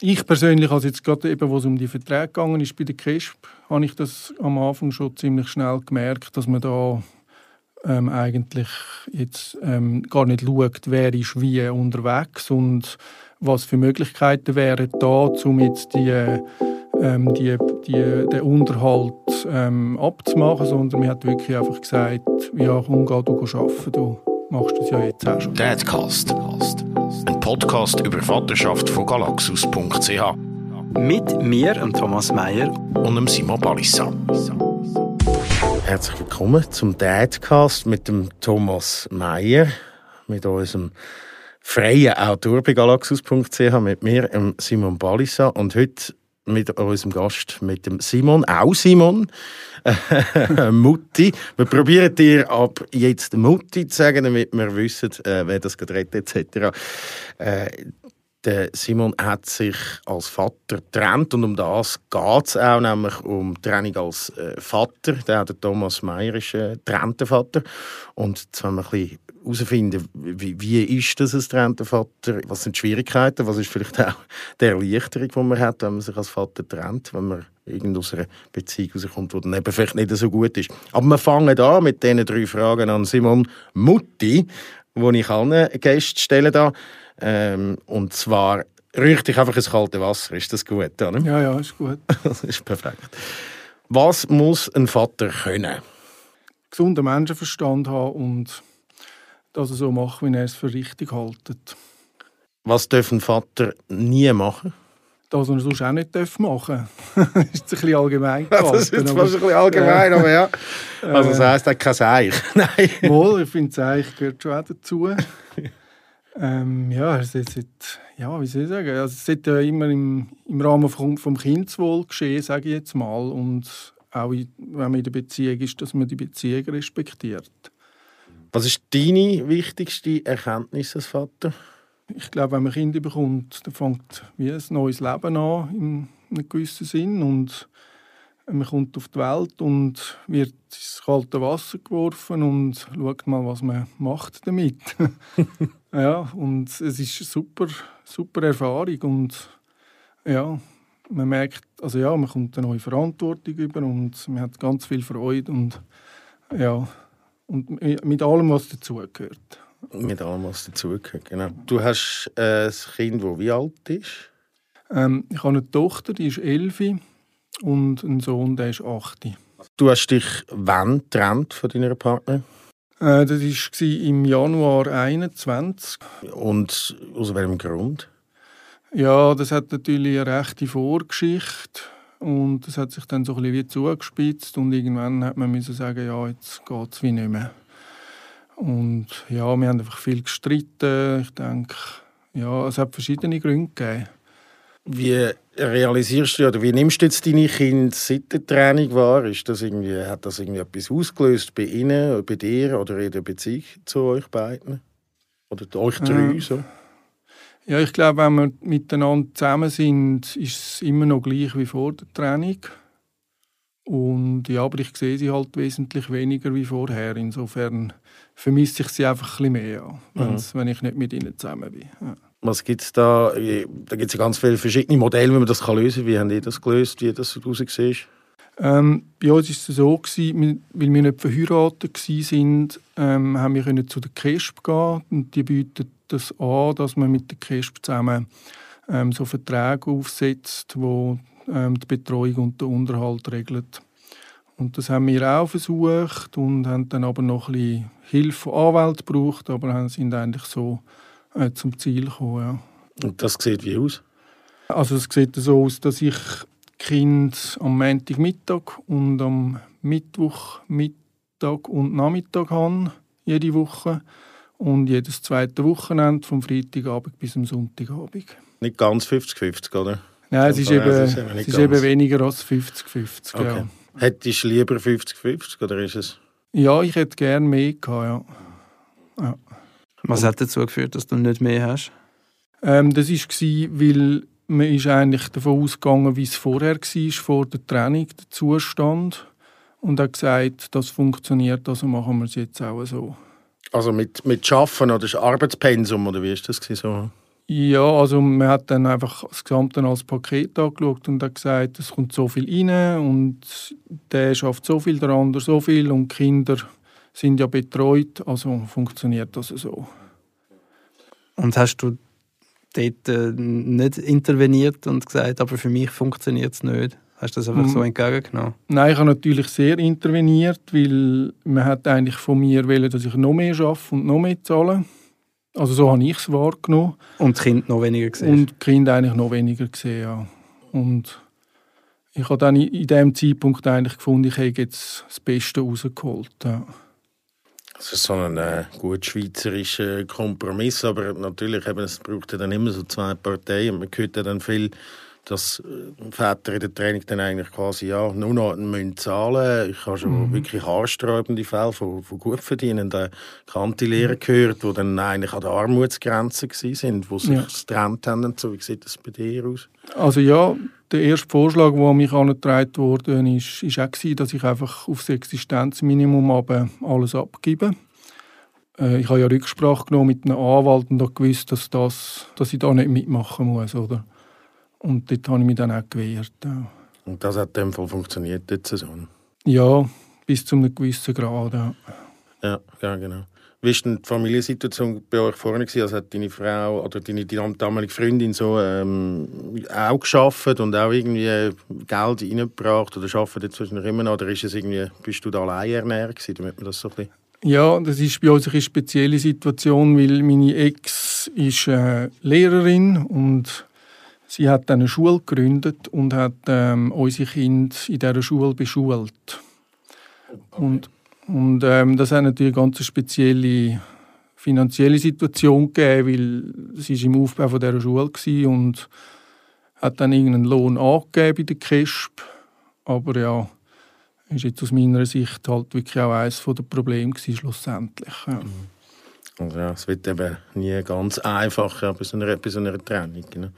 ich persönlich, also jetzt gerade eben, wo es um die Verträge gegangen ist bei der KESP, habe ich das am Anfang schon ziemlich schnell gemerkt, dass man da ähm, eigentlich jetzt ähm, gar nicht schaut, wer ist wie unterwegs und was für Möglichkeiten wären da, um jetzt die, ähm, die, die, den Unterhalt ähm, abzumachen, sondern man hat wirklich einfach gesagt, ja, komm, geh du arbeiten, du machst das ja jetzt auch schon. Dadcast. Ein Podcast über Vaterschaft von galaxus.ch. Mit mir, Thomas Meyer. Und dem Simon Balissa. Herzlich willkommen zum Dadcast mit dem Thomas Meyer, mit unserem freien Autor bei galaxus.ch, mit mir, Simon Balissa. Und heute mit unserem Gast, mit dem Simon, auch Simon, Mutti. Wir probieren dir ab jetzt Mutti zu sagen, damit wir wissen, äh, wer das gerade redet, etc. Äh, der Simon hat sich als Vater getrennt und um das geht es auch, nämlich um Trennung als äh, Vater. Der, der Thomas Meyer ist äh, Vater und jetzt wollen wir ein bisschen herausfinden, wie, wie ist das als getrennter Vater, was sind die Schwierigkeiten, was ist vielleicht auch die Erleichterung, die man hat, wenn man sich als Vater trennt, wenn man irgend aus einer Beziehung rauskommt, die dann eben vielleicht nicht so gut ist. Aber wir fangen an mit diesen drei Fragen an Simon Mutti, wo ich allen Gästen stelle da. Ähm, und zwar rührt dich einfach ins kalte Wasser. Ist das gut? Oder? Ja, ja, ist gut. das ist perfekt. Was muss ein Vater können? Gesunden Menschenverstand haben und dass er so macht, wie er es für richtig hält. Was darf ein Vater nie machen? Das, was er sonst auch nicht machen darf. das ist ein bisschen allgemein gehalten. das ist fast ein bisschen allgemein, aber ja. Also das heisst, er kein Seich. Nein. Wohl, ich finde, Seich gehört schon auch dazu. ähm, ja, es ist, ja, wie soll ich sagen, also es sollte ja immer im, im Rahmen vom, vom Kindeswohl geschehen, sage ich jetzt mal. Und auch wenn man in der Beziehung ist, dass man die Beziehung respektiert. Was ist deine wichtigste Erkenntnis als Vater? Ich glaube, wenn man Kinder bekommt, dann fängt wie ein neues Leben an, in einem gewissen Sinn. Und man kommt auf die Welt und wird ins kalte Wasser geworfen und schaut mal, was man macht damit. ja, und es ist eine super, super Erfahrung und ja, man merkt, also ja, man kommt eine neue Verantwortung über und man hat ganz viel Freude und ja, und mit allem, was dazugehört. Mit allem, was dazugehört, genau. Du hast äh, ein Kind, das wie alt ist? Ähm, ich habe eine Tochter, die ist elf und einen Sohn, der ist acht. Du hast dich wann getrennt von deiner Partnerin? Äh, das war im Januar 2021. Und aus welchem Grund? Ja, das hat natürlich eine rechte Vorgeschichte. Und das hat sich dann so ein bisschen wie zugespitzt und irgendwann hat man müssen sagen, ja, jetzt geht es wie nicht mehr. Und ja, wir haben einfach viel gestritten. Ich denke, ja, es hat verschiedene Gründe gegeben. Wie realisierst du oder wie nimmst du jetzt deine Kinder seit der Training wahr? Ist das irgendwie, hat das irgendwie etwas ausgelöst bei ihnen, bei dir oder in der Beziehung zu euch beiden? Oder euch drei? Äh, so? Ja, ich glaube, wenn wir miteinander zusammen sind, ist es immer noch gleich wie vor der Training. Und ja, aber ich sehe sie halt wesentlich weniger wie vorher. Insofern vermisse ich sie einfach ein bisschen mehr, mhm. wenn ich nicht mit ihnen zusammen bin. Ja. Was gibt es da? Da gibt es ja ganz viele verschiedene Modelle, wie man das lösen kann. Wie haben die das gelöst, wie das rausgesehen ähm, bei uns war es so, gewesen, weil wir nicht verheiratet waren, ähm, haben wir zu der KESP gehen und die bietet das an, dass man mit der KESP zusammen ähm, so Verträge aufsetzt, wo ähm, die Betreuung und den Unterhalt regelt. Und das haben wir auch versucht und haben dann aber noch ein bisschen Hilfe von Anwälten gebraucht, aber sind eigentlich so äh, zum Ziel gekommen. Ja. Und das sieht wie aus? Also es sieht so aus, dass ich Kind am Montagmittag und am Mittwochmittag und Nachmittag habe, jede Woche. Und jedes zweite Wochenende, vom Freitagabend bis zum Sonntagabend. Nicht ganz 50-50, oder? Nein, es ist, eben, es ist eben weniger als 50-50. Okay. Ja. Hättest du lieber 50-50 oder ist es? Ja, ich hätte gerne mehr gehabt, ja. ja. Was hat dazu geführt, dass du nicht mehr hast? Ähm, das war, weil man ist eigentlich davon ausgegangen, wie es vorher war, vor der Training, der Zustand. Und hat gesagt, das funktioniert, also machen wir es jetzt auch so. Also mit, mit Schaffen oder Arbeitspensum, oder wie ist das so? Ja, also man hat dann einfach das Gesamte als Paket angeschaut und hat gesagt, es kommt so viel rein und der schafft so viel, der andere so viel und die Kinder sind ja betreut, also funktioniert das so. Und hast du dort äh, nicht interveniert und gesagt, aber für mich funktioniert es nicht? Hast du das einfach Mm. so entgegengenommen? Nein, ich habe natürlich sehr interveniert, weil man hat eigentlich von mir wollen, dass ich noch mehr arbeite und noch mehr zahle. Also so habe ich es wahrgenommen. Und die Kinder noch weniger gesehen? Und die Kinder eigentlich noch weniger gesehen, ja. Und ich habe dann in dem Zeitpunkt eigentlich gefunden, ich habe jetzt das Beste rausgeholt. Ja. Das ist so ein äh, gut schweizerischer Kompromiss, aber natürlich eben, es braucht ja dann immer so zwei Parteien. Man hört ja dann viel, dass äh, Väter in der Training dann eigentlich quasi ja, nur noch müssen zahlen Ich habe schon wirklich haarsträubende Fälle von, von gut verdienenden Kantilehrern gehört, die dann eigentlich an der Armutsgrenze waren, die sich Ja. getrennt haben. Und so. Wie sieht das bei dir aus? Also ja, der erste Vorschlag, der an mich angetragen wurde, ist, ist auch, gewesen, dass ich einfach aufs Existenzminimum aber alles abgebe. Äh, ich habe ja Rücksprache genommen mit einem Anwalt und gewusst, dass, das, dass ich da nicht mitmachen muss. Oder? Und dort habe ich mich dann auch gewehrt. Ja, Und das hat in dem Fall funktioniert, die Saison. ja bis zu einem gewissen Grad. Ja. Ja, ja genau. Wie war denn die Familiensituation bei euch vorne? Also hat deine Frau oder deine, damalige Freundin so ähm, auch geschafft und auch irgendwie Geld reingebracht oder arbeitet jetzt wahrscheinlich immer noch? Oder ist es irgendwie, bist du da allein ernährt gewesen, damit man das so ein bisschen... Ja, das ist bei uns eine spezielle Situation, weil meine Ex ist äh, Lehrerin und sie hat eine Schule gegründet und hat ähm, unsere Kinder in dieser Schule beschult. Und, und ähm, das hat natürlich eine ganz spezielle finanzielle Situation gegeben, weil sie ist im Aufbau von dieser Schule war und hat dann irgendeinen Lohn angegeben bei der KESP. Aber ja, ist jetzt aus meiner Sicht halt wirklich auch eines der Probleme gewesen, schlussendlich. Ja. Also ja, es wird eben nie ganz einfach bei, so einer, bei so einer Trennung. Genau.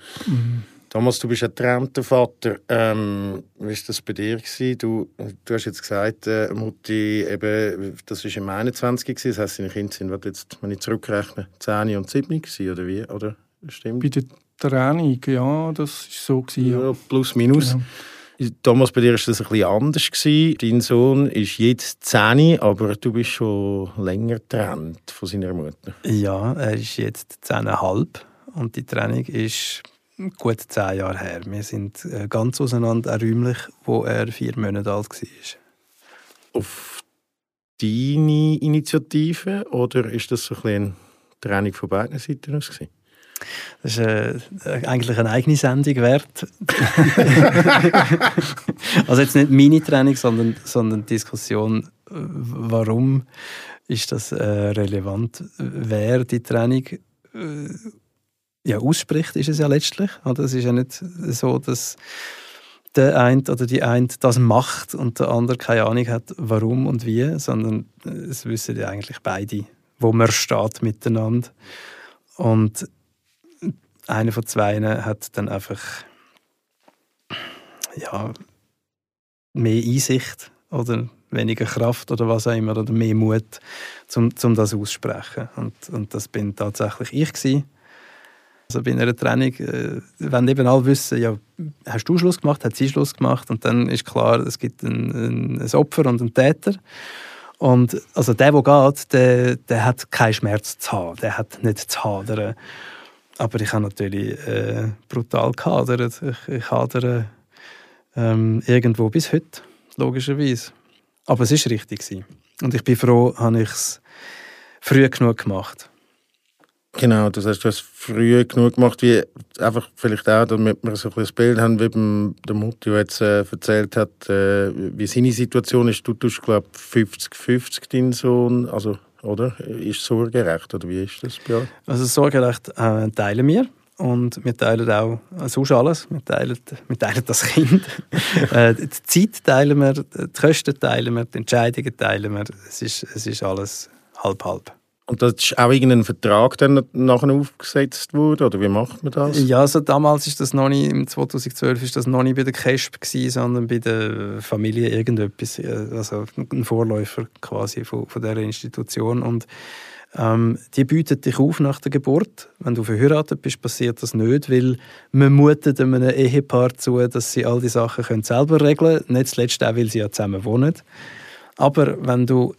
Thomas, du bist ein getrennter Vater. Ähm, wie war das bei dir? Gewesen? Du, du hast jetzt gesagt, äh, Mutti, eben, das war im 21. Gewesen, das heisst, deine Kinder sind, was jetzt, wenn ich zurückrechne, 10 und 7 gewesen, oder wie? Oder? Stimmt? Bei der Trennung, ja, das war so. Gewesen, ja. Ja, plus, minus. Ja. Thomas, bei dir war das ein bisschen anders. Gewesen. Dein Sohn ist jetzt 10, aber du bist schon länger getrennt von seiner Mutter. Ja, er ist jetzt 10,5 und die Trennung ist gut zehn Jahre her. Wir sind äh, ganz auseinander, räumlich, wo er vier Monate alt war. Auf deine Initiative oder ist das so ein bisschen eine Trennung von beiden Seiten aus? Gewesen? Das ist äh, eigentlich eine eigene Sendung wert. also jetzt nicht meine Trennung, sondern, sondern die Diskussion, äh, warum ist das äh, relevant, wer die Trennung äh, ja, ausspricht, ist es ja letztlich. Oder? Es ist ja nicht so, dass der eine oder die eine das macht und der andere keine Ahnung hat, warum und wie, sondern äh, es wissen ja eigentlich beide, wo man steht miteinander. Und einer von zwei hat dann einfach ja, mehr Einsicht oder weniger Kraft oder was auch immer oder mehr Mut, um, um das aussprechen. Und, und das bin tatsächlich ich gewesen. Also bei einer Trennung, äh, wenn eben alle wissen, ja, hast du Schluss gemacht, hat sie Schluss gemacht und dann ist klar, es gibt ein, ein, ein Opfer und einen Täter. Und also der, der geht, der, der hat keinen Schmerz zu haben, der hat nicht zu hadern. Aber ich habe natürlich äh, brutal gehadert. Ich, ich hadere ähm, irgendwo bis heute, logischerweise. Aber es war richtig. Gewesen. Und ich bin froh, habe ich es früh genug gemacht. Genau, das heißt, du hast früh genug gemacht, wie einfach vielleicht auch, damit wir so ein bisschen Bild haben, wie beim, der Mutti, die jetzt äh, erzählt hat, äh, wie seine Situation ist. Du tust, glaube ich, 50-50 deinen Sohn, also, oder? Ist sorgerecht, oder wie ist das bei euch? Also das Sorgerecht äh, teilen wir. Und wir teilen auch äh, sonst alles. Wir teilen, wir teilen das Kind. äh, die Zeit teilen wir, die Kosten teilen wir, die Entscheidungen teilen wir. Es ist, es ist alles halb-halb. Und das ist auch irgendein Vertrag dann nachher aufgesetzt worden, oder wie macht man das? Ja, also damals ist das noch nicht, im 2012 ist das noch nicht bei der CASP sondern bei der Familie irgendetwas, also ein Vorläufer quasi von, von dieser Institution. Und ähm, die bietet dich auf nach der Geburt. Wenn du verheiratet bist, passiert das nicht, weil man mutet einem Ehepaar zu, dass sie all die Sachen können selber regeln können. Nicht zuletzt auch, weil sie ja zusammen wohnen. Aber wenn du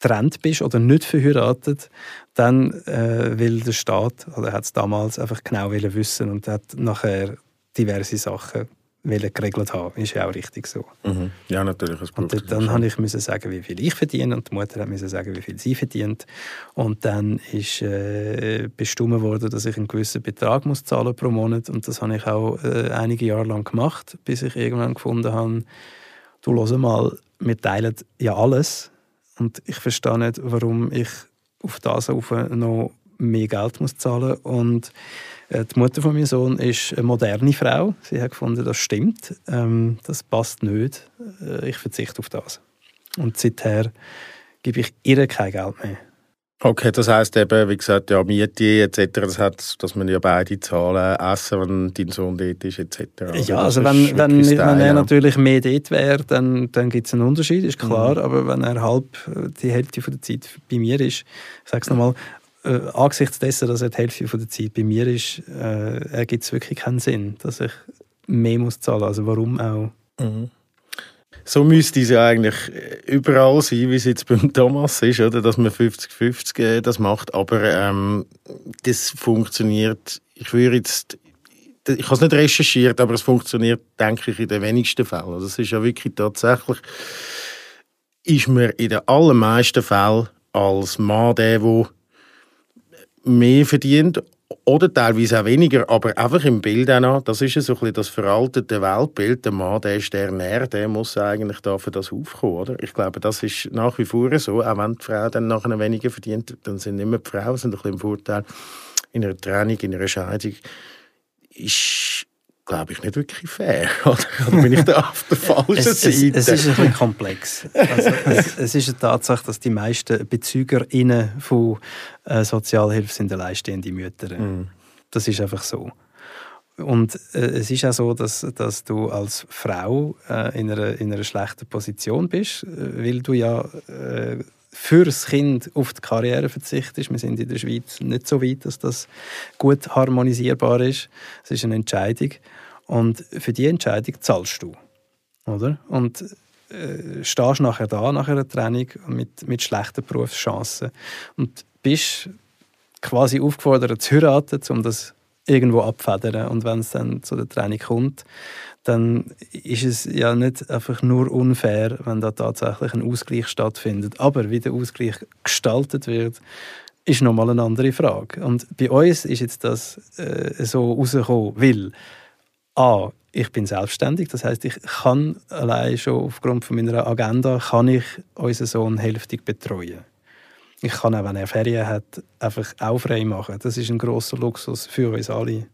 getrennt bist oder nicht verheiratet, dann äh, will der Staat, oder hat es damals einfach genau wissen und hat nachher diverse Sachen geregelt haben. Ist ja auch richtig so. Mhm. Ja, natürlich. Und dann, dann habe ich müssen sagen, wie viel ich verdiene und die Mutter hat müssen sagen, wie viel sie verdient. Und dann ist äh, bestimmt worden, dass ich einen gewissen Betrag muss zahlen pro Monat und das habe ich auch äh, einige Jahre lang gemacht, bis ich irgendwann gefunden habe, du hör mal, wir teilen ja alles und ich verstehe nicht, warum ich auf das noch mehr Geld muss zahlen und äh, die Mutter von meinem Sohn ist eine moderne Frau. Sie hat gefunden, das stimmt, ähm, das passt nicht. Äh, ich verzichte auf das. Und seither gebe ich ihr kein Geld mehr. Okay, das heißt eben, wie gesagt, ja, Miete etc., das hat, dass man ja beide zahlen, Essen, wenn dein Sohn dort ist etc. Also ja, also wenn, wenn, wenn er natürlich mehr dort wäre, dann, dann gibt es einen Unterschied, ist klar, mhm. aber wenn er halb die Hälfte von der Zeit bei mir ist, ich sage es nochmal, äh, angesichts dessen, dass er die Hälfte von der Zeit bei mir ist, äh, ergibt es wirklich keinen Sinn, dass ich mehr muss zahlen muss. Also warum auch? Mhm. So müsste es ja eigentlich überall sein, wie es jetzt beim Thomas ist, oder? dass man 50-50 äh, das macht. Aber ähm, das funktioniert, ich würde jetzt, ich habe es nicht recherchiert, aber es funktioniert, denke ich, in den wenigsten Fällen. Also es ist ja wirklich tatsächlich, ist man in den allermeisten Fällen als Mann der, der mehr verdient oder teilweise auch weniger, aber einfach im Bild auch noch, das ist ja so ein bisschen das veraltete Weltbild, der Mann, der ist der Nähr, der muss eigentlich da für das aufkommen, oder? Ich glaube, das ist nach wie vor so, auch wenn die Frau dann nachher weniger verdient, dann sind nicht mehr die Frauen, sind ein bisschen im Vorteil. In einer Trennung, in einer Scheidung ist glaube ich, nicht wirklich fair. Oder bin ich da auf der falschen es, Seite? Es, es, ist ein bisschen komplex. Also, es, es, ist eine Tatsache, dass die meisten BezügerInnen von äh, Sozialhilfe sind alleinstehende Mütter. Mm. Das ist einfach so. Und äh, es ist auch so, dass, dass du als Frau äh, in, einer, in einer schlechten Position bist, äh, weil du ja äh, für das Kind auf die Karriere verzichtest. Wir sind in der Schweiz nicht so weit, dass das gut harmonisierbar ist. Es ist eine Entscheidung. Und für die Entscheidung zahlst du. Oder? Und äh, stehst nachher da, nach einer Trennung, mit, mit schlechten Berufschancen. Und bist quasi aufgefordert zu heiraten, um das irgendwo abfedern. Und wenn es dann zu der Trennung kommt, dann ist es ja nicht einfach nur unfair, wenn da tatsächlich ein Ausgleich stattfindet. Aber wie der Ausgleich gestaltet wird, ist nochmal eine andere Frage. Und bei uns ist jetzt das äh, so rausgekommen, weil A, ich bin selbstständig, das heißt, ich kann allein schon aufgrund von meiner Agenda kann ich unseren Sohn hälftig betreuen. Ich kann auch, wenn er Ferien hat, einfach auch frei machen. Das ist ein großer Luxus für uns alle.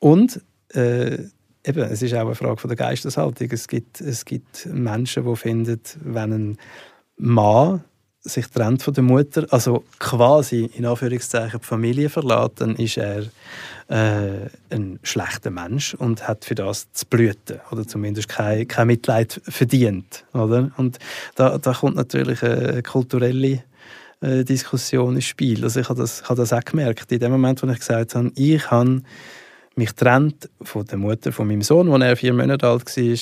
Und äh, eben, es ist auch eine Frage von der Geisteshaltung. Es gibt, es gibt Menschen, die finden, wenn ein Mann sich trennt von der Mutter, also quasi in Anführungszeichen die Familie verlässt, dann ist er äh, ein schlechter Mensch und hat für das zu blüten oder zumindest kein, kein Mitleid verdient. Oder? Und da, da kommt natürlich eine kulturelle äh, Diskussion ins Spiel. Also ich habe das, habe das auch gemerkt. In dem Moment, wo ich gesagt habe, ich habe mich trennt von der Mutter von meinem Sohn, als er vier Monate alt war, äh,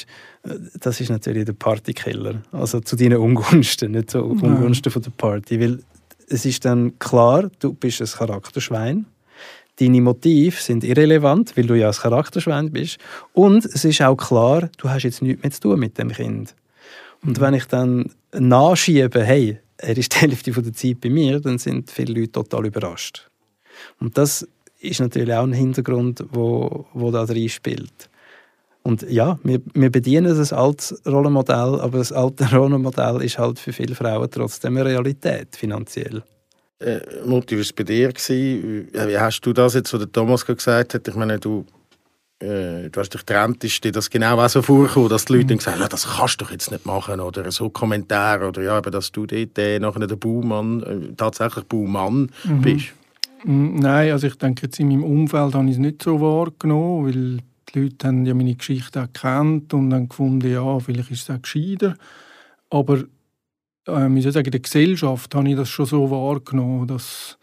das ist natürlich der Partykiller. Also zu deinen Ungunsten, nicht zu Ungunsten von der Party. Weil es ist dann klar, du bist ein Charakterschwein. Deine Motive sind irrelevant, weil du ja ein Charakterschwein bist. Und es ist auch klar, du hast jetzt nichts mehr zu tun mit dem Kind. Und wenn ich dann nachschiebe, hey, er ist die Hälfte der Zeit bei mir, dann sind viele Leute total überrascht. Und das ist natürlich auch ein Hintergrund, wo, wo da drin spielt. Und ja, wir, wir bedienen das alte Rollenmodell, aber das alte Rollenmodell ist halt für viele Frauen trotzdem eine Realität, finanziell. Äh, Mutti, was bei dir gewesen? Wie hast du das jetzt, was der Thomas gesagt hat? Ich meine, du, äh, du hast dich getrennt, ist dir das genau auch so vorgekommen, dass die Leute mhm. gesagt haben, das kannst du doch jetzt nicht machen oder so Kommentare oder ja, aber dass du dort äh, nachher der Baumann, äh, tatsächlich Baumann mhm. bist? Mm, nein, also ich denke, jetzt in meinem Umfeld habe ich es nicht so wahrgenommen, weil die Leute haben ja meine Geschichte auch gekannt und haben gefunden, ja, vielleicht ist es auch gescheiter. Aber äh, soll ich sagen, in der Gesellschaft habe ich das schon so wahrgenommen, dass,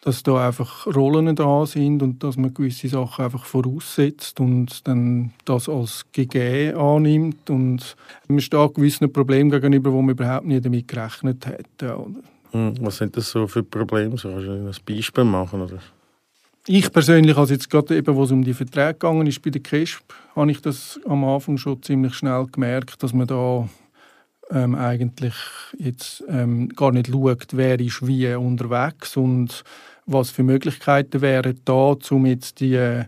dass da einfach Rollen da sind und dass man gewisse Sachen einfach voraussetzt und dann das als gegeben annimmt und man steht gewissen Problemen gegenüber, wo man überhaupt nicht damit gerechnet hätte. Hm, was sind das so für Probleme? So, kannst du ein Beispiel machen? Oder? Ich persönlich, also jetzt gerade eben, wo es um die Verträge gegangen ist bei der KESP, habe ich das am Anfang schon ziemlich schnell gemerkt, dass man da ähm, eigentlich jetzt ähm, gar nicht schaut, wer ist wie unterwegs und was für Möglichkeiten wären da, um jetzt die,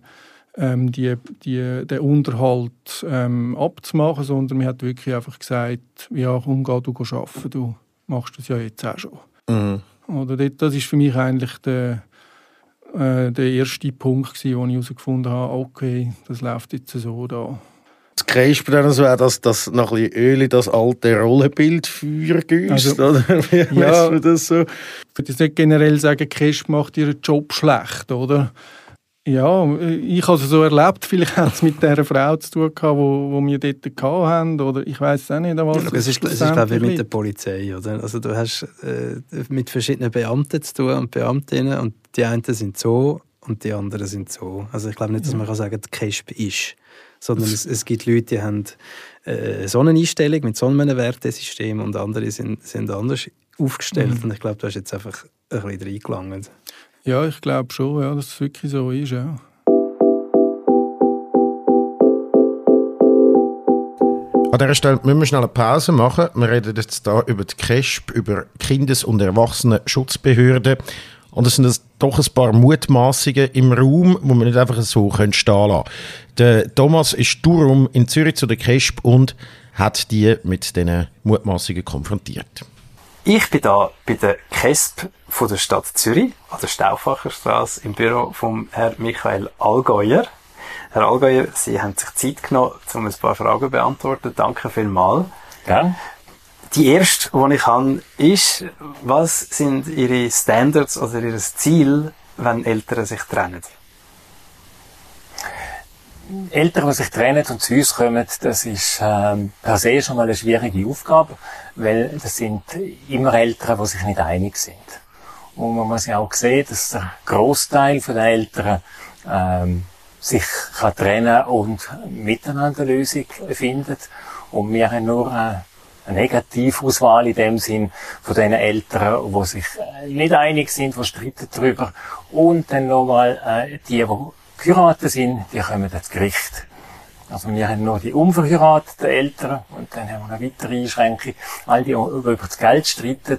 ähm, die, die, den Unterhalt ähm, abzumachen, sondern man hat wirklich einfach gesagt, ja, komm, geh du arbeiten, du machst das ja jetzt auch schon. Mhm. Oder das ist für mich eigentlich der äh, der erste Punkt, gewesen, wo ich herausgefunden habe, okay, das läuft jetzt so da. Das Kreisp dann so, dass das noch ein bisschen Öl in das alte Rollenbild Feuer also, oder? Wie ja, das so? Ich würde jetzt nicht generell sagen, Kreisp macht ihren Job schlecht, oder? Ja, ich habe es so erlebt. Vielleicht hat es mit dieser Frau zu tun gehabt, wo, wo wir dort hatten. Oder ich weiß auch nicht, was ja, es ist. Es ist, glaube ich, mit der Polizei. Oder? Also du hast äh, mit verschiedenen Beamten zu tun und Beamtinnen und die einen sind so und die anderen sind so. Also ich glaube nicht, dass man kann sagen, der KESP ist. Sondern es, es gibt Leute, die haben äh, so eine Einstellung mit so einem Wertesystem und andere sind, sind anders aufgestellt. Mhm. Und ich glaube, du hast jetzt einfach ein bisschen reingelangt. Ja, ich glaube schon, ja, dass es wirklich so ist, ja. An dieser Stelle müssen wir schnell eine Pause machen. Wir reden jetzt hier über die KESP, über Kindes- und Erwachsenenschutzbehörden. Und es sind doch ein paar Mutmaßungen im Raum, wo man nicht einfach so stehen lassen Der Thomas ist darum in Zürich zu der KESP und hat die mit diesen Mutmaßungen konfrontiert. Ich bin da bei der KESP von der Stadt Zürich, an der Stauffacherstraße, im Büro von Herrn Michael Allgäuer. Herr Allgäuer, Sie haben sich Zeit genommen, um ein paar Fragen zu beantworten. Danke vielmals. Ja. Die erste, die ich habe, ist, was sind Ihre Standards oder Ihr Ziel, wenn Eltern sich trennen? Eltern, die sich trennen und zu uns kommen, das ist ähm, per se schon mal eine schwierige Aufgabe, weil das sind immer Eltern, die sich nicht einig sind. Und man muss ja auch sehen, dass der Großteil der Eltern ähm, sich kann trennen und miteinander eine Lösung findet. Und wir haben nur eine, eine Negativauswahl in dem Sinn von den Eltern, die sich nicht einig sind, die streiten darüber. Und dann nochmal äh, die, die geheiratet sind, die kommen ins Gericht. Also wir haben nur die unverheirateten Eltern und dann haben wir eine weitere Einschränkung. All die, die über das Geld streiten,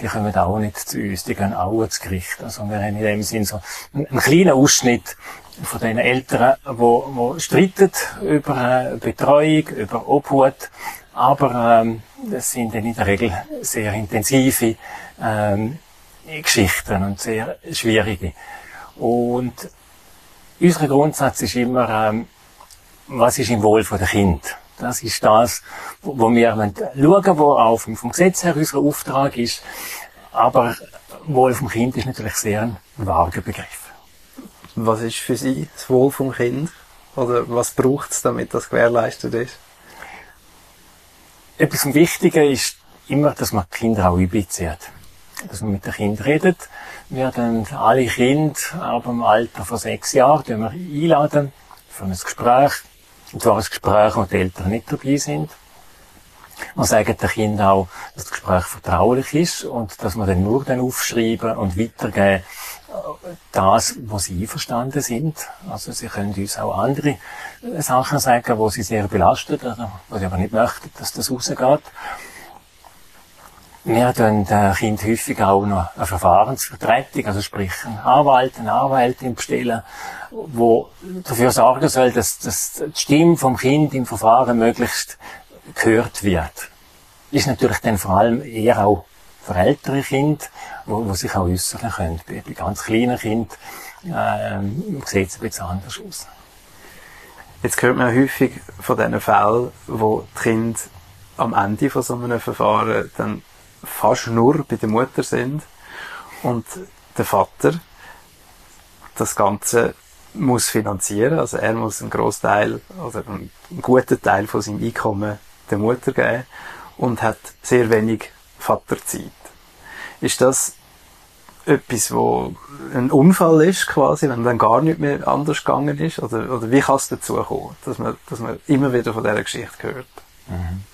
die kommen auch nicht zu uns, die gehen auch ins Gericht. Also wir haben in dem Sinn so einen, kleinen Ausschnitt von den Eltern, die, die streiten über Betreuung, über Obhut, aber ähm, das sind dann in der Regel sehr intensive ähm, Geschichten und sehr schwierige. Und unser Grundsatz ist immer, ähm, was ist im Wohl der Kind? Das ist das, wo wir schauen, wo auch vom Gesetz her unser Auftrag ist. Aber Wohl vom Kind ist natürlich sehr ein vager Begriff. Was ist für Sie das Wohl vom Kind? Oder was braucht es, damit das gewährleistet ist? Etwas Wichtiges ist immer, dass man die Kinder auch einbezieht. Dass man mit den Kindern redet. Wir dann alle Kinder ab dem Alter von sechs Jahren wir einladen für ein Gespräch. Und zwar ein Gespräch, wo die Eltern nicht dabei sind. Man sagt den Kindern auch, dass das Gespräch vertraulich ist und dass man dann nur dann aufschreiben und weitergeben das, wo sie einverstanden sind. Also sie können uns auch andere Sachen sagen, wo sie sehr belastet oder wo sie aber nicht möchten, dass das rausgeht. Wir tun den Kind häufig auch noch eine Verfahrensvertretung, also sprich einen Anwalt, eine Anwältin bestellen, wo dafür sorgen soll, dass, dass die Stimme vom Kind im Verfahren möglichst gehört wird. Ist natürlich dann vor allem eher auch für ältere Kinder, wo, wo sich auch äußern können. Bei, bei ganz kleinen Kindern äh, sieht es ein bisschen anders aus. Jetzt hört man häufig von diesen Fällen, wo die Kinder am Ende von so einem Verfahren dann fast nur bei der Mutter sind und der Vater das Ganze muss finanzieren, also er muss einen Großteil oder einen guten Teil von seinem Einkommen der Mutter geben und hat sehr wenig Vaterzeit. Ist das etwas, wo ein Unfall ist, quasi, wenn dann gar nicht mehr anders gegangen ist? Oder, oder wie kann es dazu kommen, dass man, dass man immer wieder von dieser Geschichte hört? Mhm.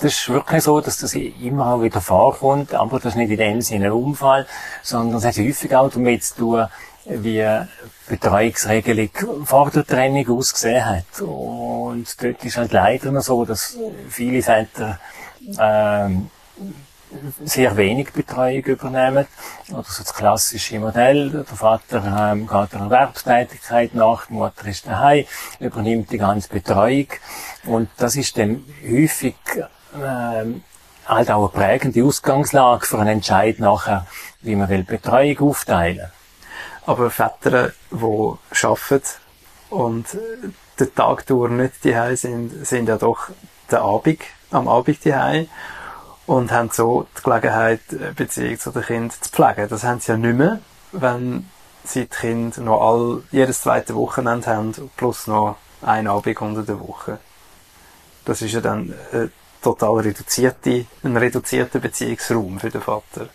Das ist wirklich so, dass das immer wieder vorkommt, aber das ist nicht in dem Sinne ein Unfall, sondern es hat häufig auch damit zu tun, wie Betreuungsregelung vor der Trennung ausgesehen hat. Und dort ist halt leider noch so, dass viele Väter ähm, sehr wenig Betreuung übernehmen. Oder so das klassische Modell. Der Vater ähm, geht der Erwerbstätigkeit nach, die Mutter ist daheim, übernimmt die ganze Betreuung. Und das ist dann häufig ähm, halt auch eine prägende Ausgangslage für einen Entscheid nachher, wie man will Betreuung aufteilen. Aber Väter, die arbeiten und den Tag durch nicht daheim sind, sind ja doch den Abend, am Abend daheim und haben so die Gelegenheit, Beziehung zu den Kindern zu pflegen. Das haben sie ja nicht mehr, wenn sie die Kinder noch all, jedes zweite Wochenende haben, plus noch ein Abend unter der Woche. Das ist ja dann äh, total reduzierte, ein reduzierter Beziehungsraum für den Vater.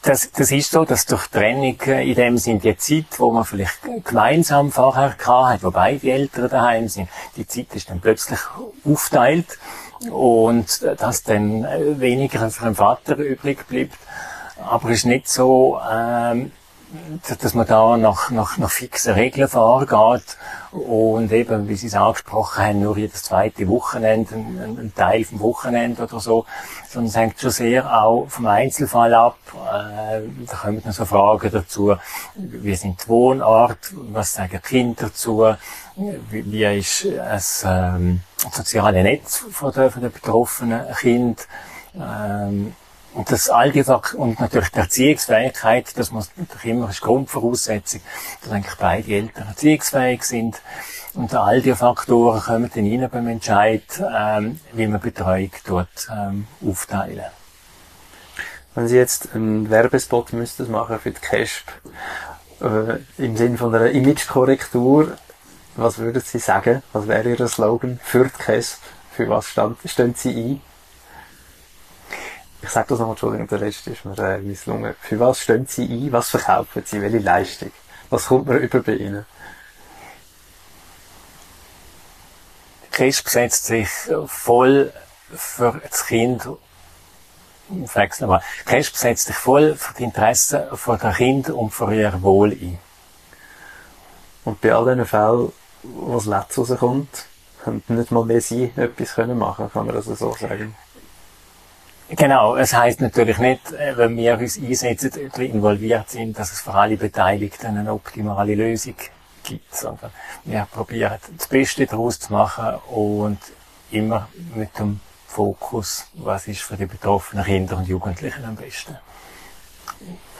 Das, das ist so, dass durch Trennung äh, in dem Sinn die Zeit, wo man vielleicht gemeinsam vorher hat, wo beide Eltern daheim sind, die Zeit ist dann plötzlich aufteilt und dass dann weniger für den Vater übrig bleibt. Aber es ist nicht so, ähm, dass man da nach, nach, nach fixen Regeln vorgeht und eben, wie Sie es angesprochen haben, nur jedes zweite Wochenende, ein, ein Teil vom Wochenende oder so, sondern es hängt schon sehr auch vom Einzelfall ab. Äh, da kommen dann so Fragen dazu, wie sind die Wohnort, was sagen die Kinder dazu, wie, ist das ähm, soziale Netz von der, von der betroffenen Kind, ähm, und das all die und natürlich die Erziehungsfähigkeit, das muss natürlich immer als Grundvoraussetzung, dass eigentlich beide Eltern erziehungsfähig sind. Und all die Faktoren kommen dann rein beim Entscheid, ähm, wie man Betreuung dort ähm, aufteilen. Wenn Sie jetzt einen Werbespot müssten machen für die CASP, äh, im Sinne von einer Imagekorrektur, was würden Sie sagen? Was wäre Ihr Slogan für die CASP? Für was stand, stehen Sie ein? Ich sage das nochmal, Entschuldigung, der Rest ist mir äh, misslungen. Für was stehen Sie ein? Was verkaufen Sie? Welche Leistung? Was kommt man über bei Ihnen? Christ setzt sich voll für das Kind ich sag's nochmal. Christ setzt sich voll für die Interessen der Kinder und für ihr Wohl ein. Und bei all diesen Fällen, wo das Netz rauskommt, haben nicht mal mehr Sie etwas machen können kann man das so sagen? Genau, es heißt natürlich nicht, äh, wenn wir uns einsetzen, involviert sind, dass es für alle Beteiligten eine optimale Lösung gibt, sondern wir probieren das Beste daraus zu machen und immer mit dem Fokus, was ist für die betroffenen Kinder und Jugendlichen am besten.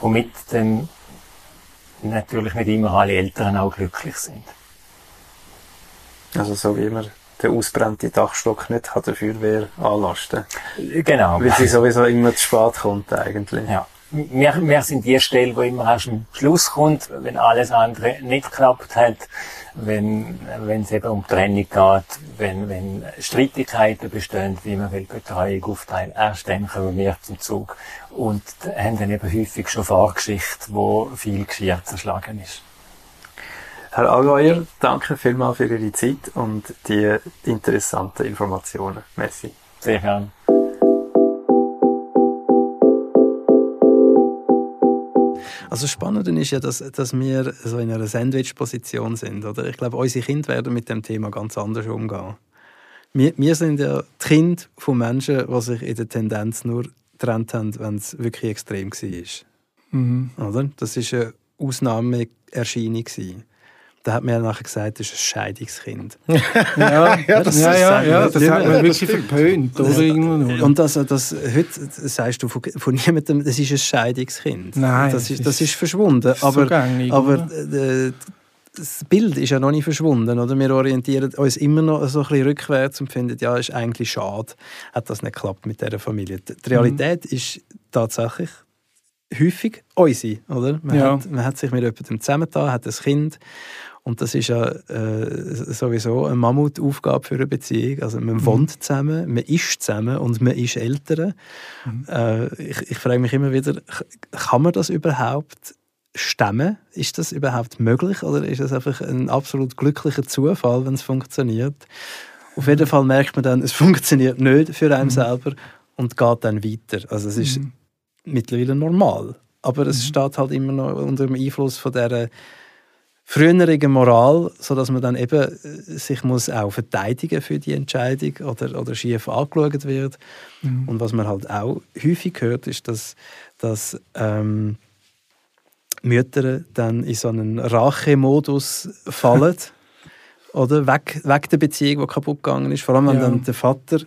Womit dann natürlich nicht immer alle Eltern auch glücklich sind. Also so wie immer der ausbrennte Dachstock nicht kann der Feuerwehr anlasten. Genau. Weil sie sowieso immer zu spät kommt eigentlich. Ja. Wir, wir sind die Stelle, wo immer erst am Schluss kommt, wenn alles andere nicht geklappt hat, wenn, wenn es eben um Trennung geht, wenn, wenn Streitigkeiten bestehen, wie man will Betreuung aufteilen, erst dann kommen wir zum Zug und haben dann eben häufig schon Vorgeschichte, wo viel Geschirr zerschlagen ist. Herr Allgäuer, danke vielmals für Ihre Zeit und die interessanten Informationen. Merci. Sehr gerne. Also das Spannende ist ja, dass, dass wir so in einer Sandwich-Position sind. Oder? Ich glaube, unsere Kinder werden mit dem Thema ganz anders umgehen. Wir, wir sind ja die Kinder von Menschen, die sich in der Tendenz nur getrennt haben, wenn es wirklich extrem war. Mhm. Oder? Das war eine Ausnahmeerscheinung. Da hat mir nachher gesagt, das ist ein Scheidungskind. ja, ja, das, ja, ja, ja, das hat man wirklich verpönt. Oder? Und das, das, heute sagst du von, von niemandem, das ist ein Scheidungskind. Nein. Das ist, das ist verschwunden. Ist aber, so gängig, aber äh, das Bild ist ja noch nicht verschwunden. Oder? Wir orientieren uns immer noch so ein bisschen rückwärts und finden, ja, ist eigentlich schade, hat das nicht geklappt mit dieser Familie. Die Realität mhm. ist tatsächlich häufig unsere. Oder? Man, ja. hat, man hat sich mit jemandem zusammengetan, hat ein Kind Und das ist ja äh, sowieso eine Mammutaufgabe für eine Beziehung. Also man mhm. wohnt zusammen, man isst zusammen und man ist Eltern. Mhm. Äh, ich, ich frage mich immer wieder, kann man das überhaupt stemmen? Ist das überhaupt möglich oder ist das einfach ein absolut glücklicher Zufall, wenn es funktioniert? Auf jeden Fall merkt man dann, es funktioniert nicht für einen mhm. selber und geht dann weiter. Also es ist mhm. mittlerweile normal, aber es mhm. steht halt immer noch unter dem Einfluss von der früheren Moral, sodass man dann eben äh, sich muss auch verteidigen für die Entscheidung oder, oder schief angeschaut wird. Mhm. Und was man halt auch häufig hört, ist, dass, dass ähm, Mütter dann in so einen Rachemodus fallen. oder weg, weg der Beziehung, die kaputt gegangen ist. Vor allem, wenn ja. dann der Vater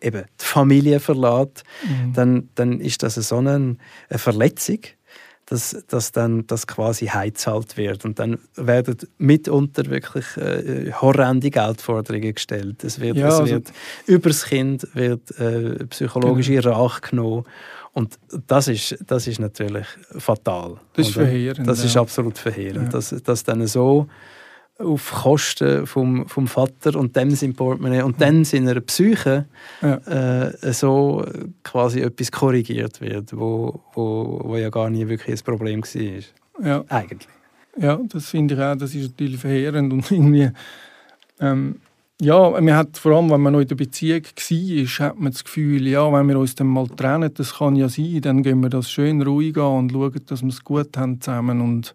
eben die Familie verlässt, mhm. dann, dann ist das so eine, eine Verletzung, dass, dass dann das quasi heizhalt wird. Und dann werden mitunter wirklich äh, horrende Geldforderungen gestellt. Es wird, ja, es also, wird über das Kind wird, äh, psychologische genau. Rache genommen. Und das ist, das ist natürlich fatal. Das ist verheerend. Das ist absolut verheerend. Ja. Dass, dass dann so auf Kosten vom, vom Vater und dem sein Portemonnaie und dann seiner Psyche ja. äh, so quasi etwas korrigiert wird, wo, wo, wo ja gar nie wirklich ein Problem war. Ja. Eigentlich. Ja, das finde ich auch, das ist natürlich verheerend und irgendwie ähm, ja, man hat vor allem, wenn man noch in der Beziehung war, hat man das Gefühl, ja, wenn wir uns dann mal trennen, das kann ja sein, dann gehen wir das schön ruhig an und schauen, dass wir es gut haben zusammen und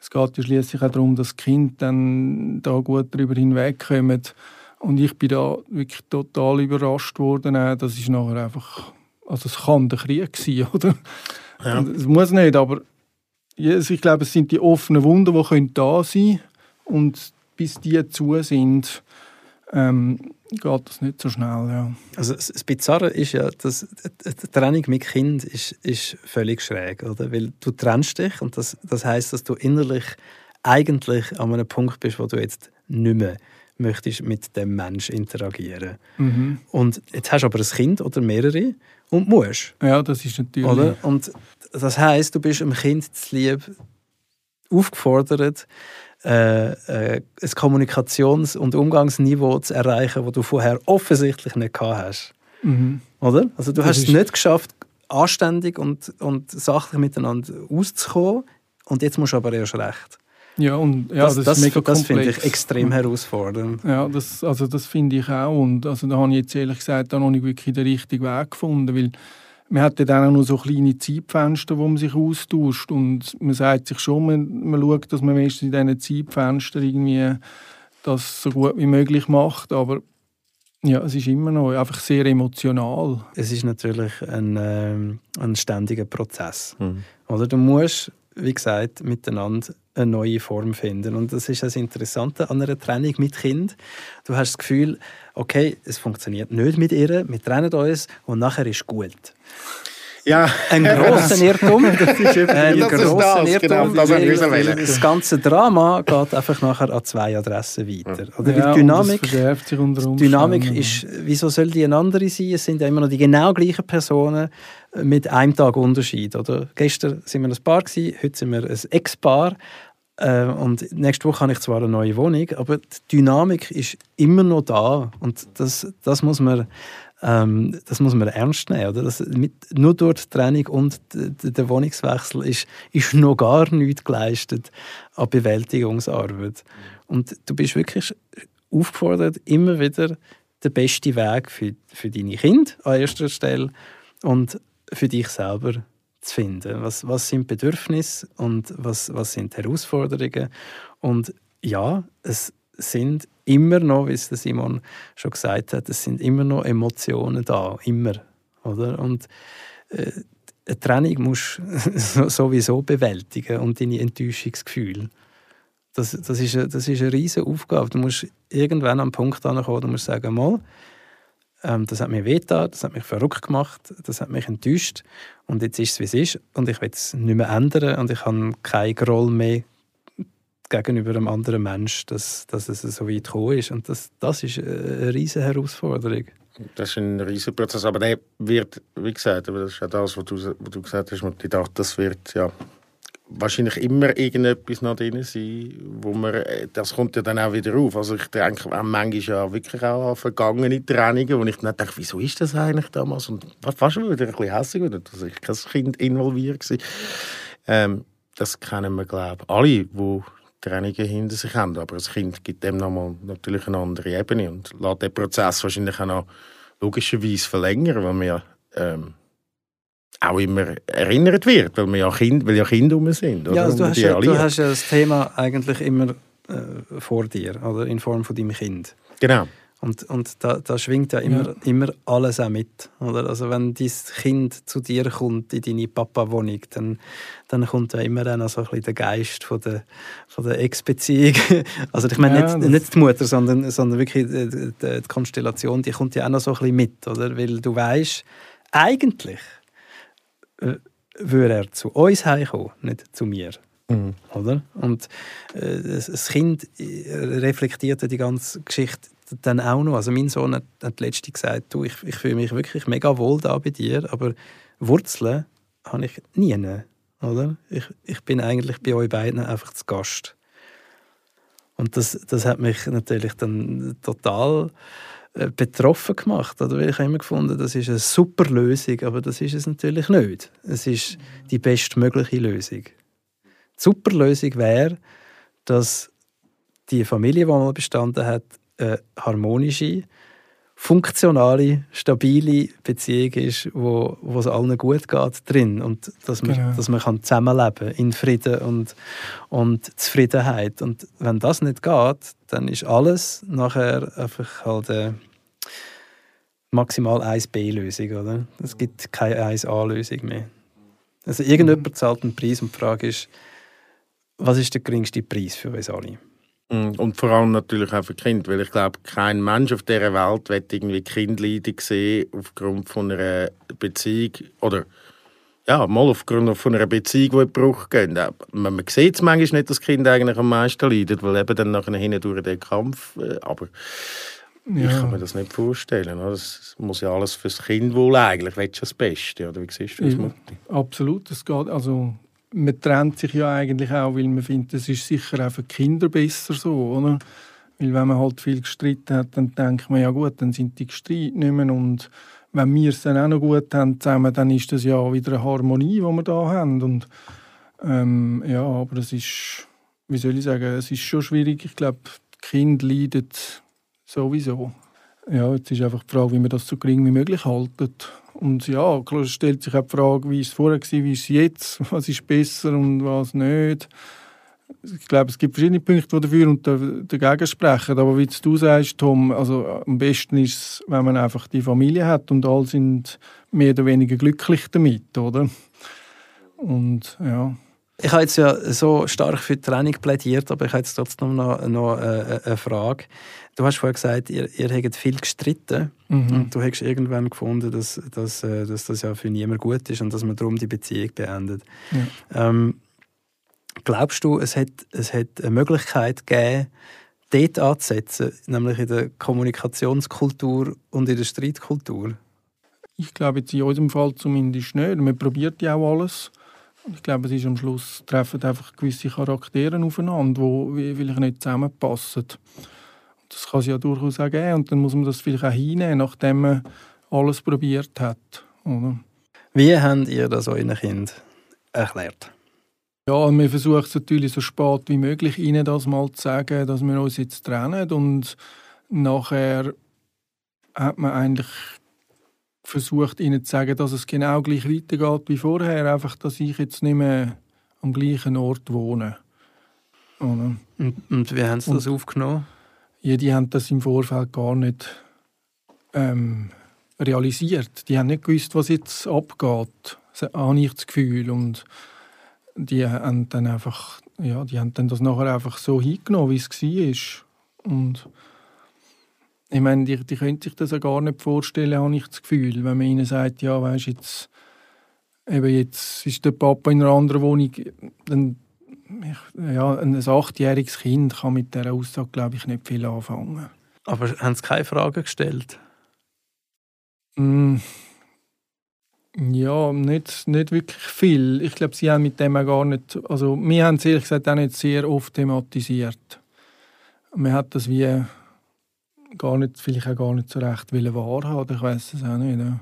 es geht ja schließlich auch darum, dass das Kind dann da gut darüber hinwegkommt. Und ich bin da wirklich total überrascht worden. Das ist nachher einfach, also es kann der Krieg sein, oder? Ja. Es muss nicht, aber ich glaube, es sind die offenen Wunden, die da sein können. Und bis die zu sind, ähm, geht das nicht so schnell. Ja. Also das Bizarre ist ja, dass die Trennung mit Kind ist, ist völlig schräg, oder? Weil du trennst dich und das, das heißt, dass du innerlich eigentlich an einem Punkt bist, wo du jetzt nicht mehr möchtest mit dem Mensch interagieren. Mhm. Und jetzt hast du aber ein Kind oder mehrere und musst. Ja, das ist natürlich. Oder? Und das heißt, du bist dem Kind zu lieb aufgefordert, äh, äh, ein Kommunikations- und Umgangsniveau zu erreichen, das du vorher offensichtlich nicht gehabt hast. Mhm. Oder? Also du das hast es nicht geschafft, anständig und, und sachlich miteinander auszukommen und jetzt musst du aber erst recht. Ja, und ja, das, das, das, das finde ich extrem herausfordernd. Ja, das, also das finde ich auch. Und also da habe ich jetzt ehrlich gesagt auch noch nicht wirklich den richtigen Weg gefunden, weil man hat ja dann auch noch so kleine Zeitfenster, wo man sich austauscht und man sagt sich schon, man, man schaut, dass man meistens in diesen Zeitfenstern irgendwie das so gut wie möglich macht, aber ja, es ist immer noch einfach sehr emotional. Es ist natürlich ein, äh, ein ständiger Prozess. Mhm. Oder du musst, wie gesagt, miteinander eine neue Form finden. Und das ist das Interessante an einer Trennung mit Kind. Du hast das Gefühl, okay, es funktioniert nicht mit ihr, wir trennen uns und nachher ist gut. Ja. Ein grosser Irrtum. Das ist ein grosser Irrtum. Genau, das, das ganze Drama geht einfach nachher an zwei Adressen weiter. Oder ja, Dynamik, Dynamik ist, wieso soll die eine andere sein? Es sind ja immer noch die genau gleichen Personen mit einem Tag Unterschied. Oder? Gestern sind wir ein Paar, gewesen, heute sind wir ein Ex-Paar. Äh, und nächste Woche habe ich zwar eine neue Wohnung, aber die Dynamik ist immer noch da. Und das, das, muss, man, ähm, das muss man ernst nehmen. Oder? Das, mit, nur durch die Trennung und der Wohnungswechsel ist, ist noch gar nichts geleistet an Bewältigungsarbeit. Und du bist wirklich aufgefordert, immer wieder den besten Weg für, für deine Kinder an erster Stelle und für dich selber zu finden. Was, was sind Bedürfnisse und was, was sind Herausforderungen? Und ja, es sind immer noch, wie es Simon schon gesagt hat, es sind immer noch Emotionen da, immer. Oder? Und äh, eine Trennung musst du sowieso bewältigen und deine Enttäuschungsgefühle. Das, das, ist eine, das ist eine riesige Aufgabe. Du musst irgendwann am Punkt ankommen, du musst sagen, mal, das hat mir wehgetan, das hat mich verrückt gemacht, das hat mich enttäuscht. Und jetzt ist es, wie es ist. Und ich will es nicht mehr ändern. Und ich habe keinen Groll mehr gegenüber einem anderen Menschen, dass, dass es so weit gekommen ist. Und das, das ist eine riesige Herausforderung. Das ist ein riesiger Prozess, aber der wird, wie gesagt, das ist ja das, was du, was du gesagt hast, ich dachte, das wird ja wahrscheinlich immer irgendetwas noch drin sein, wo man, äh, das kommt ja dann auch wieder auf. Also ich denke auch manchmal ja wirklich auch an vergangene Trainingen, wo ich dann denke, wieso ist das eigentlich damals? Und fast schon wieder ein bisschen hässlich, weil da ich kein Kind involviert war. Ähm, das kennen wir, glaube ich, alle, die Trainingen hinter sich haben. Aber ein Kind gibt dem nochmal natürlich eine andere Ebene und lässt den Prozess wahrscheinlich auch noch logischerweise verlängern, weil wir ähm, auch immer erinnert wird, weil, wir ja, kind, weil ja Kinder rum sind. Oder? Ja, also du, hast ja, du hast ja das Thema eigentlich immer äh, vor dir, oder in Form von deinem Kind. Genau. Und, und da, da schwingt ja immer, ja. immer alles auch mit. Oder? Also wenn dein Kind zu dir kommt in deine Papa-Wohnung, dann, dann kommt ja immer dann auch so ein bisschen der Geist von der, von der Ex-Beziehung. Also ich meine ja, nicht, nicht die Mutter, sondern, sondern wirklich die, die, die, Konstellation, die kommt ja auch noch so ein bisschen mit. Oder? Weil du weißt, eigentlich äh, würde er zu uns heimkommen, nicht zu mir. Mhm. Oder? Und äh, das Kind äh, reflektiert die ganze Geschichte dann auch noch. Also mein Sohn hat, hat letztens gesagt, du, ich, ich fühle mich wirklich mega wohl da bei dir, aber Wurzeln habe ich nie. Oder? Ich, ich bin eigentlich bei euch beiden einfach zu Gast. Und das, das hat mich natürlich dann total betroffen gemacht. Oder? Weil ich habe immer gefunden, das ist eine super Lösung, aber das ist es natürlich nicht. Es ist die bestmögliche Lösung. Die super Lösung wäre, dass die Familie, die mal bestanden hat, eine harmonische, funktionale, stabile Beziehung ist, wo, wo es allen gut geht drin und dass man, genau. dass man kann zusammenleben in Frieden und, und Zufriedenheit. Und wenn das nicht geht, dann ist alles nachher einfach halt eine maximal 1b-Lösung, oder? Es gibt keine 1a-Lösung mehr. Also irgendjemand zahlt einen Preis und die Frage ist, was ist der geringste Preis für uns alle? Mm, und vor allem natürlich auch für Kinder, weil ich glaube, kein Mensch auf dieser Welt wird irgendwie Kindleidung sehen aufgrund von einer Beziehung oder ja, mal aufgrund von einer Beziehung, die in Bruch geht. Man sieht es manchmal nicht, dass Kinder eigentlich am meisten leiden, weil eben dann nachher hinten durch den Kampf, äh, aber ja. ich kann mir das nicht vorstellen. Das muss ja alles fürs Kind wohl eigentlich, willst du das Beste, oder wie siehst du das, Mutti? Absolut, es geht, also man trennt sich ja eigentlich auch, weil man findet, es ist sicher auch für Kinder besser so, oder? Weil wenn man halt viel gestritten hat, dann denkt man, ja gut, dann sind die gestritten nicht mehr und wenn wir es dann auch noch gut haben zusammen, dann ist das ja wieder eine Harmonie, die wir da haben und ähm, ja, aber es ist, wie soll ich sagen, es ist schon schwierig. Ich glaube, die Kinder leiden sowieso. Ja, jetzt ist einfach die Frage, wie man das so gering wie möglich haltet. Und ja, klar stellt sich auch die Frage, wie ist es vorher war, wie ist es jetzt, was ist besser und was nicht. Ich glaube, es gibt verschiedene Punkte, die dafür und dagegen sprechen. Aber wie du sagst, Tom, also am besten ist es, wenn man einfach die Familie hat und alle sind mehr oder weniger glücklich damit, oder? Und ja. Ich habe jetzt ja so stark für die Training plädiert, aber ich habe jetzt trotzdem noch, noch eine, eine Frage. Du hast vorher gesagt, ihr, ihr habt viel gestritten mhm. und du hast irgendwann gefunden, dass, dass, äh, dass das ja für niemand gut ist und dass man darum die Beziehung beendet. Ja. Ähm, glaubst du, es hat, es hat eine Möglichkeit gegeben, dort anzusetzen, nämlich in der Kommunikationskultur und in der Streitkultur? Ich glaube jetzt in unserem Fall zumindest nicht. Man probiert ja auch alles. Ich glaube, es ist am Schluss treffen einfach gewisse Charaktere aufeinander, die vielleicht nicht zusammenpassen das kann es ja durchaus auch geben. Und dann muss man das vielleicht auch hinnehmen, nachdem man alles probiert hat. Oder? Wie habt ihr das euren Kind erklärt? Ja, wir versuchen es natürlich so spät wie möglich, ihnen das mal zu sagen, dass wir uns jetzt trennen. Und nachher hat man eigentlich versucht, ihnen zu sagen, dass es genau gleich weitergeht wie vorher. Einfach, dass ich jetzt nicht mehr am gleichen Ort wohne. Oder? Und, und wie haben sie das aufgenommen? ja, die haben das im Vorfeld gar nicht ähm, realisiert. Die haben nicht gewusst, was jetzt abgeht. Das habe ich das Gefühl. Und die haben dann einfach, ja, die haben dann das nachher einfach so hingenommen, wie es war. Und ich meine, die, die können sich das ja gar nicht vorstellen, habe ich das Gefühl. Wenn man ihnen sagt, ja, weißt jetzt, eben jetzt ist der Papa in einer anderen Wohnung, dann ja, ein achtjähriges Kind kann mit dieser Aussage, glaube ich, nicht viel anfangen. Aber haben Sie keine Fragen gestellt? Mm. Ja, nicht, nicht wirklich viel. Ich glaube, sie haben mit dem auch gar nicht, also wir haben es ehrlich gesagt auch nicht sehr oft thematisiert. Man hat das wie gar nicht, vielleicht auch gar nicht so recht wahrhaben, ich weiß es auch nicht. Ja.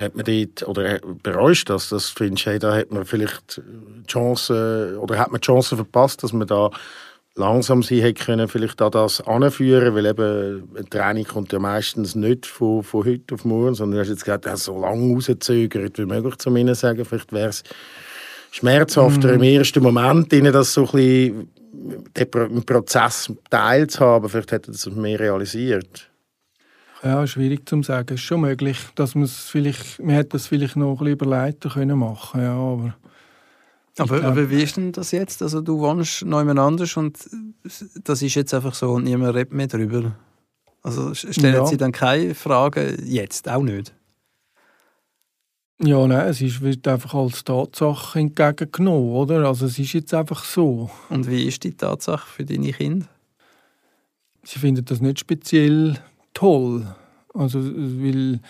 Hat man dort, oder bereust das, das findest du, hey, da hat man vielleicht die Chance, oder hat man die Chance verpasst, dass man da langsam sie hätte können vielleicht an das anführen, weil eben ein Training kommt ja meistens nicht von, von heute auf morgen, sondern du hast jetzt gerade so lange rausgezögert wie möglich zu mir sagen. Vielleicht wäre es schmerzhafter mm. im ersten Moment, ihnen das so ein bisschen den Prozess teilzuhaben. Vielleicht hätte das mehr realisiert. Ja, schwierig zu sagen. Es ist schon möglich, dass man es vielleicht, man hätte das vielleicht noch ein bisschen überleiten können machen, ja, aber aber, glaub, aber wie ist denn das jetzt? Also du wohnst neu anders und das ist jetzt einfach so und niemand redet mehr darüber. Also stellen ja. Sie dann keine Fragen jetzt, auch nicht? Ja, nein, es ist, wird einfach als Tatsache entgegengenommen, oder? Also es ist jetzt einfach so. Und wie ist die Tatsache für deine Kinder? Sie finden das nicht speziell toll. Also, weil,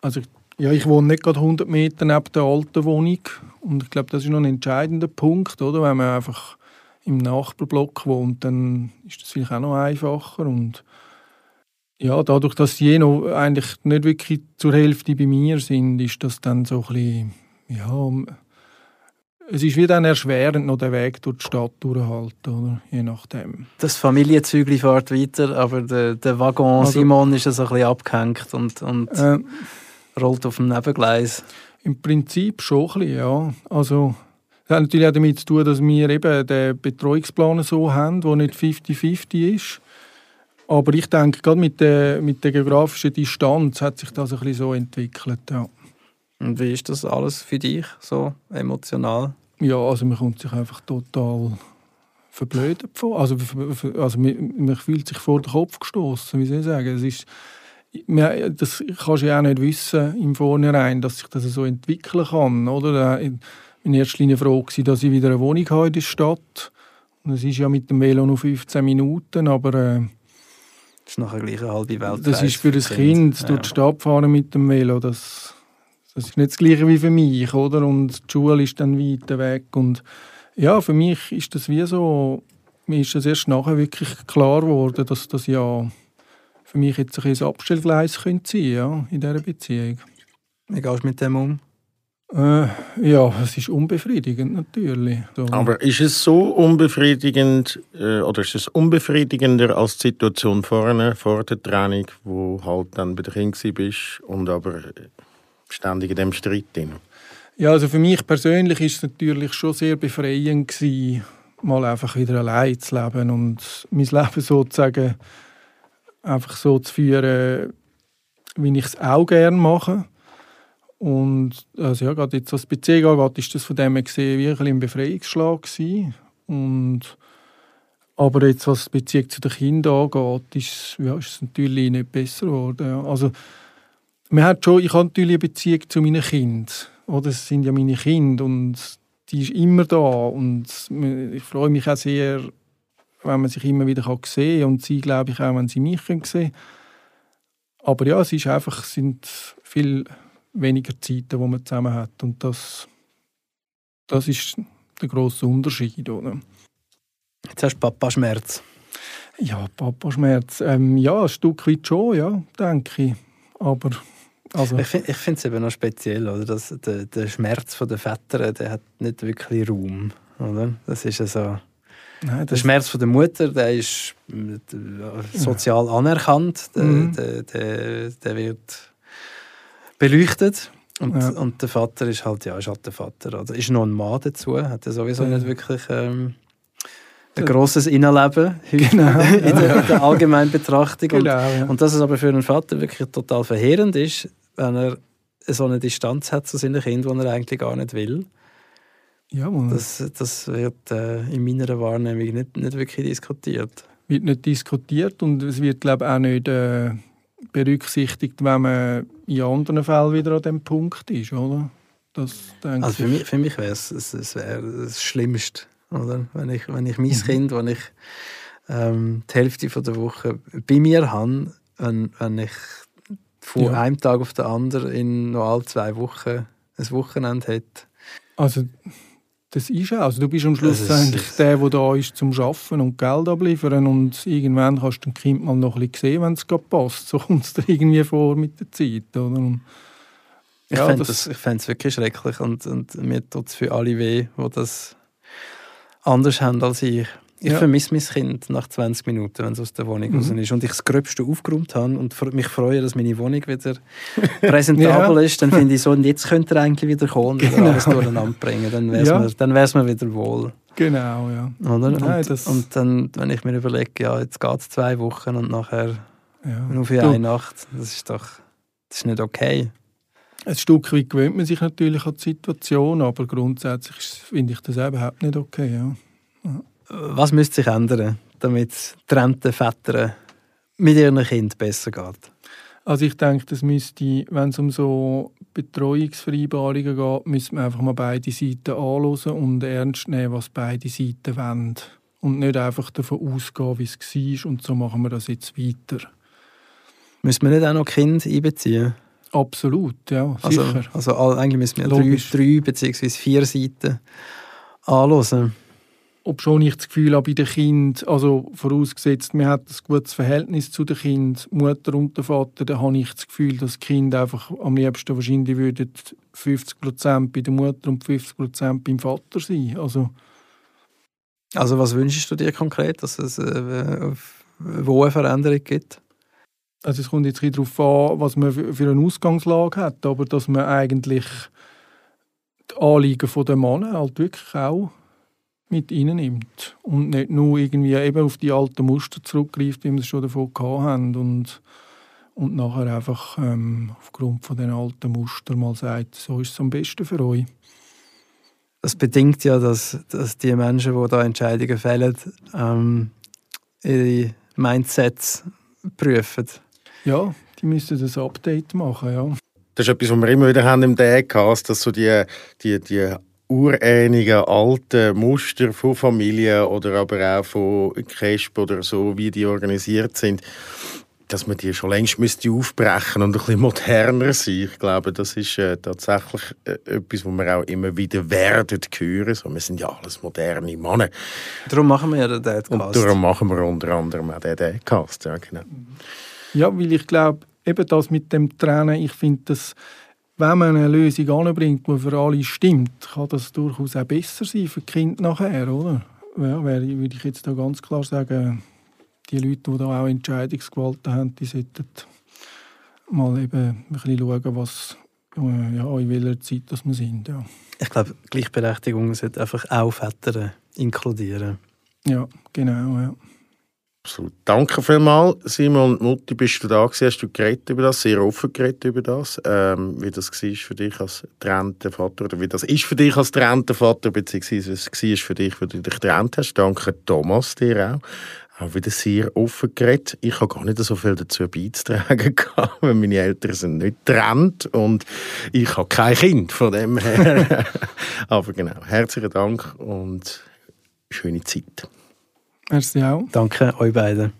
also ja, ich wohne nicht gerade 100 Meter neben der alten Wohnung und ich glaube, das ist noch ein entscheidender Punkt, oder? Wenn man einfach im Nachbarblock wohnt, dann ist das vielleicht auch noch einfacher und ja, dadurch, dass sie noch eigentlich nicht wirklich zur Hälfte bei mir sind, ist das dann so ein bisschen, ja, es ist wie dann erschwerend, noch den Weg durch die Stadt durchhalten, oder? Je nachdem. Das Familienzügli fährt weiter, aber der, der Waggon also, Simon ist so ein bisschen abgehängt und, und äh, rollt auf dem Nebengleis. Im Prinzip schon ein bisschen, ja. Also, das hat natürlich auch damit zu tun, dass wir eben den Betreuungsplan so haben, der nicht 50-50 ist. Aber ich denke, gerade mit der, mit der geografischen Distanz hat sich das ein bisschen so entwickelt, ja. Und wie ist das alles für dich, so emotional? Ja, also man kommt sich einfach total verblödet vor. Also, also man, man fühlt sich vor den Kopf gestoßen, wie soll ich sagen. Es ist, das kannst du ja auch nicht wissen im Vornherein, dass sich das so entwickeln kann. Oder? In erster Linie froh war, dass ich wieder eine Wohnung habe in der Stadt. Und es ist ja mit dem Velo nur 15 Minuten, aber... Äh, das ist nachher gleich eine halbe Welt. Das ist für ein Kind, ja. durch die Stadt fahren mit dem Velo, das, das ist nicht das Gleiche wie für mich, oder? Und die Schule ist dann weiter weg. Und ja, für mich ist das wie so... Mir ist das erst nachher wirklich klar geworden, dass das ja für mich jetzt ein Abstellgleis sein könnte ja, in dieser Beziehung. Wie gehst du mit dem um? Äh, ja, es ist unbefriedigend natürlich. So. Aber ist es so unbefriedigend äh, oder ist es unbefriedigender als die Situation vorne, vor der Training, wo halt dann bei der Kind bist und aber ständig in dem Streit drin? Ja, also für mich persönlich ist es natürlich schon sehr befreiend gewesen, mal einfach wieder allein zu leben und mein Leben sozusagen einfach so zu führen, wie ich es auch gerne mache. Und also ja, gerade jetzt was die Beziehung angeht, ist das von dem her gesehen wie ein, Befreiungsschlag gewesen. Und aber jetzt, was die Beziehung zu den Kindern angeht, ist, ja, ist es natürlich nicht besser geworden. Ja. Also, man hat schon, ich habe natürlich eine Beziehung zu meinen Kindern. Oder? Es sind ja meine Kinder und die ist immer da. Und ich freue mich auch sehr, wenn man sich immer wieder sehen kann. Und sie, glaube ich, auch, wenn sie mich sehen können. Aber ja, es ist einfach, sind viel weniger Zeiten, die man zusammen hat. Und das, das ist der grosse Unterschied. Oder? Jetzt hast du Papa-Schmerz. Ja, Papa-Schmerz. Ähm, ja, ein Stück weit schon, ja, denke ich. Aber also. Ich finde es eben noch speziell, oder? Dass der, der Schmerz der Väter der hat nicht wirklich Raum. Oder? Das ist also Nein, der Schmerz von der Mutter, der ist äh, sozial ja. anerkannt, der, mhm. der, der, der, wird beleuchtet. Und, ja. und der Vater ist halt, ja, ist halt der Vater. Oder ist noch ein Mann dazu, hat er sowieso nicht wirklich ähm, ein grosses Innenleben genau, in, der, in der allgemeinen Betrachtung. Genau, und, und dass es aber für einen Vater wirklich total verheerend ist, wenn er so eine Distanz hat zu seinen Kindern, die er eigentlich gar nicht will. Ja, das, das wird äh, in meiner Wahrnehmung nicht, nicht wirklich diskutiert. Wird nicht diskutiert und es wird glaube auch nicht äh, berücksichtigt, wenn man in anderen Fällen wieder an dem Punkt ist, oder? Das, also für mich, für mich wäre es, es wär das Schlimmste, oder? Wenn ich, wenn ich mein mhm. Kind, wenn ich ähm, die Hälfte von der Woche bei mir habe, wenn, wenn ich von ja. einem Tag auf den anderen in noch alle zwei Wochen ein Wochenende hat. Also das ist. Also du bist am Schluss eigentlich der, der da ist zum Arbeiten und Geld abliefern und irgendwann kannst du dem Kind mal noch ein bisschen sehen, wenn es gerade passt. So kommt es dir irgendwie vor mit der Zeit. Oder? Und Ich Ja, fände fänd's wirklich schrecklich und, und mir tut es für alle weh, die das anders haben als ich. Ich Ja. vermisse mein Kind nach 20 Minuten, wenn es aus der Wohnung Mhm. raus ist und ich das Gröbste aufgeräumt habe und mich freue, dass meine Wohnung wieder präsentabel ist, dann finde ich so, und jetzt könnte er eigentlich wieder kommen und Genau. alles durcheinander bringen. Dann wäre es Ja. mir, dann wär's mir wieder wohl. Genau, ja. Oder? Nein, und, das- und dann, wenn ich mir überlege, ja, jetzt geht es zwei Wochen und nachher ja. nur für eine Nacht, das ist doch das ist nicht okay. Ein Stück weit gewöhnt man sich natürlich an die Situation, aber grundsätzlich finde ich das überhaupt nicht okay. Ja. Was müsste sich ändern, damit trennte Väter mit ihren Kind besser geht? Also ich denke, das müsste, wenn es um so Betreuungsvereinbarungen geht, müsste man einfach mal beide Seiten anschauen und ernst nehmen, was beide Seiten wollen. Und nicht einfach davon ausgehen, wie es war und so machen wir das jetzt weiter. Müssen wir nicht auch noch Kind einbeziehen? Absolut, ja, Also, sicher. also all- eigentlich müssen wir drei, drei bzw. vier Seiten anschauen. Ob schon ich das Gefühl habe, bei den Kindern, also vorausgesetzt, man hat ein gutes Verhältnis zu den Kindern, Mutter und der Vater, dann habe ich das Gefühl, dass die Kinder einfach am liebsten wahrscheinlich würden 50% bei der Mutter und 50% beim Vater sein. Also, Also was wünschst du dir konkret, dass es äh, wo eine Veränderung gibt? also es kommt jetzt ein darauf an, was man für für eine Ausgangslage hat, aber dass man eigentlich die Anliegen der Männer halt wirklich auch mit nimmt und nicht nur irgendwie eben auf die alten Muster zurückgreift, wie wir es schon davon gehabt haben und, und nachher einfach ähm, aufgrund von den alten Mustern mal sagt, so ist es am besten für euch. Das bedingt ja, dass, dass die Menschen, die da Entscheidungen fällen, ähm, ihre Mindsets prüfen. Ja, die müssen das Update machen, ja. Das ist etwas, was wir immer wieder haben im Daycast, dass so die, die, die urähnlichen alten Muster von Familien oder aber auch von Kesp oder so, wie die organisiert sind, dass man die schon längst müsste aufbrechen und ein bisschen moderner sein. Ich glaube, das ist äh, tatsächlich äh, etwas, was wir auch immer wieder werden hören. So, wir sind ja alles moderne Männer. Darum machen wir ja den Und Dadcast. darum machen wir unter anderem auch den Daycast. Ja, genau. Ja, weil ich glaube, eben das mit dem Trennen, ich finde, dass wenn man eine Lösung anbringt, die für alle stimmt, kann das durchaus auch besser sein für die Kinder nachher, oder? Ja, würde ich jetzt da ganz klar sagen, die Leute, die da auch Entscheidungsgewalt haben, die sollten mal eben ein bisschen schauen, was, äh, ja, in welcher Zeit das wir sind. Ja, Ich glaube, Gleichberechtigung sollte einfach auch Väter inkludieren. ja genau. Ja. Absolut. Danke vielmals, Simon Mutti, bist du da gewesen, hast du geredet über das, sehr offen geredet über das, ähm, wie das war für dich als getrennter Vater, oder wie das ist für dich als getrennter Vater, beziehungsweise was es war für dich, wo du dich getrennt hast. Danke Thomas dir auch. Auch wieder sehr offen geredet. Ich habe gar nicht so viel dazu beizutragen gehabt, weil meine Eltern sind nicht getrennt und ich habe kein Kind, von dem her. Aber genau, herzlichen Dank und schöne Zeit. Merci auch. Danke euch beiden.